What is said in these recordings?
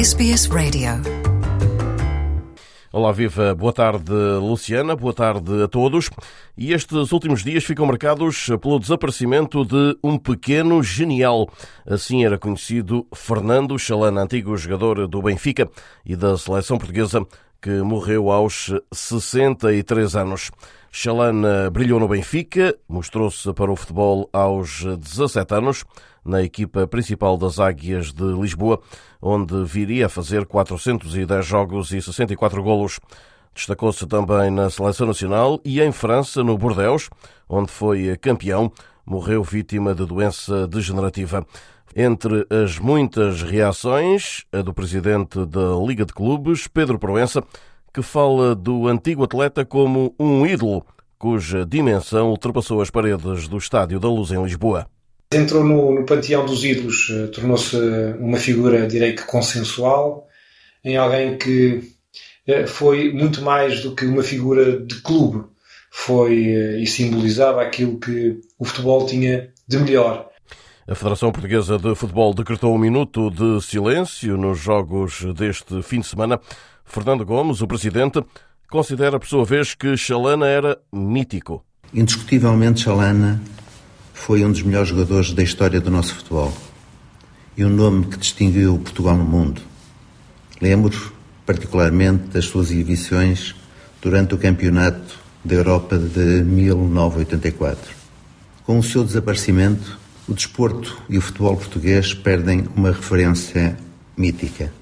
SBS Radio. Olá, viva. Boa tarde, Luciana. Boa tarde a todos. E estes últimos dias ficam marcados pelo desaparecimento de um pequeno genial. Assim era conhecido Fernando Chalana, antigo jogador do Benfica e da seleção portuguesa, que morreu aos 63 anos. Chalana brilhou no Benfica, mostrou-se para o futebol aos 17 anos, na equipa principal das Águias de Lisboa, onde viria a fazer 410 jogos e 64 golos. Destacou-se também na Seleção Nacional e em França, no Bordeaux, onde foi campeão, morreu vítima de doença degenerativa. Entre as muitas reações, a do presidente da Liga de Clubes, Pedro Proença, que fala do antigo atleta como um ídolo, cuja dimensão ultrapassou as paredes do Estádio da Luz em Lisboa. Entrou no, no panteão dos ídolos, eh, tornou-se uma figura, direi que consensual, em alguém que eh, foi muito mais do que uma figura de clube, foi eh, e simbolizava aquilo que o futebol tinha de melhor. A Federação Portuguesa de Futebol decretou um minuto de silêncio nos jogos deste fim de semana. Fernando Gomes, o presidente, considera por sua vez que Chalana era mítico. Indiscutivelmente, Chalana foi um dos melhores jogadores da história do nosso futebol e um nome que distinguiu Portugal no mundo. Lembro particularmente das suas exibições durante o Campeonato da Europa de 1984. Com o seu desaparecimento, o desporto e o futebol português perdem uma referência mítica.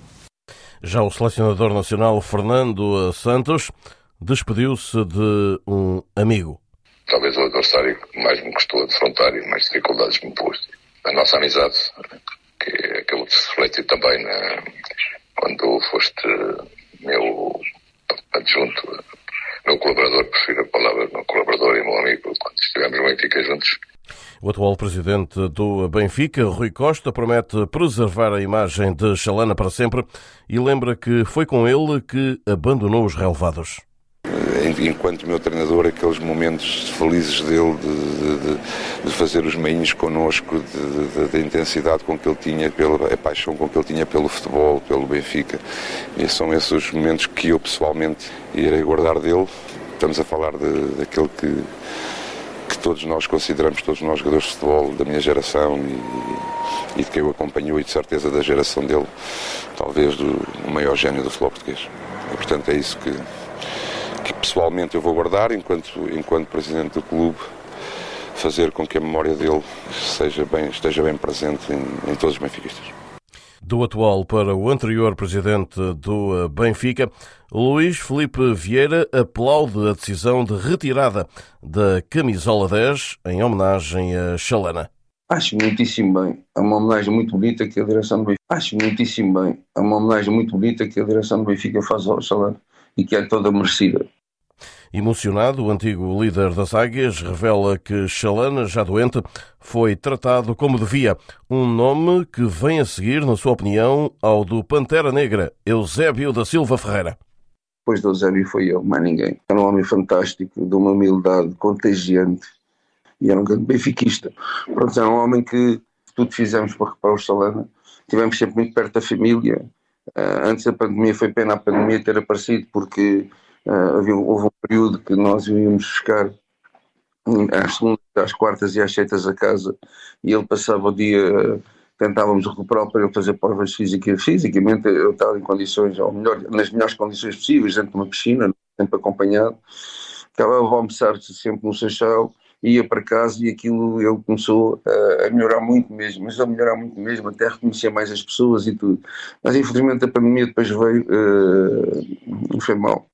Já o selecionador nacional Fernando Santos despediu-se de um amigo talvez o adversário que mais me custou defrontar e mais dificuldades me pôs. A nossa amizade, que aquilo que se refletiu também na, quando foste meu adjunto, meu colaborador, prefiro a palavra meu colaborador e meu amigo, quando estivemos no Benfica juntos. O atual presidente do Benfica, Rui Costa, promete preservar a imagem de Chalana para sempre e lembra que foi com ele que abandonou os relevados enquanto meu treinador, aqueles momentos felizes dele de, de, de fazer os meinhos connosco, da intensidade com que ele tinha, pela, a paixão com que ele tinha pelo futebol, pelo Benfica. E são esses os momentos que eu pessoalmente irei guardar dele. Estamos a falar de, daquele que, que todos nós consideramos, todos nós jogadores de futebol da minha geração e, e de quem eu acompanho e de certeza da geração dele, talvez do, o maior gênio do futebol português. E, portanto, é isso que, pessoalmente eu vou guardar enquanto, enquanto presidente do clube, fazer com que a memória dele seja bem, esteja bem presente em, em todos os benfiquistas. Do atual para o anterior presidente do Benfica, Luís Felipe Vieira aplaude a decisão de retirada da camisola 10 em homenagem a Chalana. Acho muitíssimo bem. É uma homenagem muito bonita que a direção do Benfica. Acho muitíssimo bem. É uma homenagem muito bonita que a direção do Benfica faz ao Chalana e que é toda merecida. Emocionado, o antigo líder das Águias revela que Chalana, já doente, foi tratado como devia. Um nome que vem a seguir, na sua opinião, ao do Pantera Negra, Eusébio da Silva Ferreira. Depois do Eusébio foi eu, mais ninguém. Era um homem fantástico, de uma humildade contagiante e era um grande benfiquista. Pronto, era um homem que tudo fizemos para reparar o Chalana. Estivemos sempre muito perto da família. Uh, antes da pandemia foi pena a pandemia ter aparecido porque Uh, havia, houve um período que nós íamos buscar às segundas, às quartas e às sextas a casa e ele passava o dia, tentávamos recuperar para ele fazer provas físicas. Fisicamente eu estava em condições, ou melhor, nas melhores condições possíveis, dentro de uma piscina, sempre acompanhado. Acabava a almoçar sempre no Seixal, ia para casa e aquilo ele começou a, melhorar muito mesmo, mas a melhorar muito mesmo, até reconhecer mais as pessoas e tudo. Mas infelizmente a pandemia depois veio, uh, foi mal.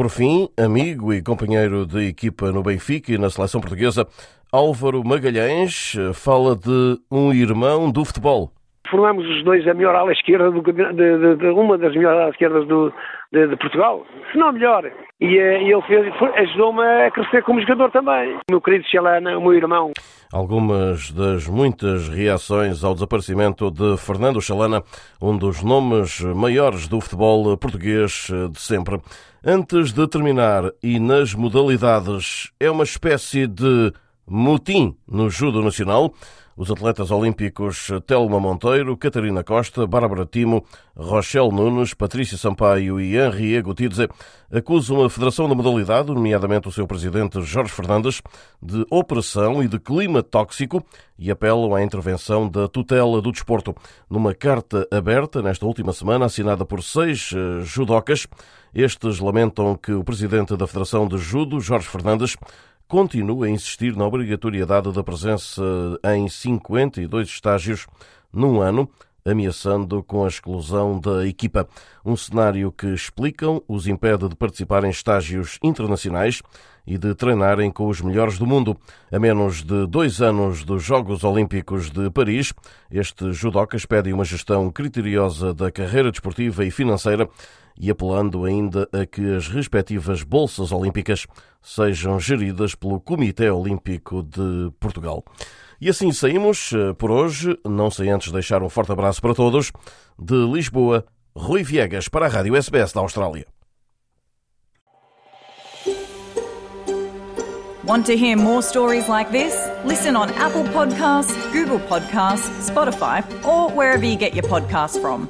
Por fim, amigo e companheiro de equipa no Benfica e na seleção portuguesa, Álvaro Magalhães fala de um irmão do futebol. Formamos os dois a melhor ala esquerda, do, de, de, de, uma das melhores alas esquerdas do, de, Portugal, se não melhor. E, eh, e ele ajudou-me a crescer como jogador também. O meu querido Xalana, o meu irmão. Algumas das muitas reações ao desaparecimento de Fernando Chalana, um dos nomes maiores do futebol português de sempre. Antes de terminar, e nas modalidades, é uma espécie de motim no judo nacional. Os atletas olímpicos Telma Monteiro, Catarina Costa, Bárbara Timo, Rochelle Nunes, Patrícia Sampaio e Henri Gutidze acusam a Federação da Modalidade, nomeadamente o seu presidente Jorge Fernandes, de opressão e de clima tóxico e apelam à intervenção da tutela do desporto. Numa carta aberta nesta última semana, assinada por seis eh, judocas, estes lamentam que o presidente da Federação de Judo, Jorge Fernandes, continua a insistir na obrigatoriedade da presença em 52 estágios num ano, ameaçando com a exclusão da equipa. Um cenário que explicam os impede de participar em estágios internacionais e de treinarem com os melhores do mundo. A menos de dois anos dos Jogos Olímpicos de Paris, estes judocas pedem uma gestão criteriosa da carreira desportiva e financeira e apelando ainda a que as respectivas bolsas olímpicas sejam geridas pelo Comitê Olímpico de Portugal. E assim saímos eh, por hoje, não sei antes deixar um forte abraço para todos. De Lisboa, Rui Viegas para a Rádio SBS da Austrália. Want to hear more stories like this? Listen on Apple Podcasts, Google Podcasts, Spotify, or wherever you get your podcasts from.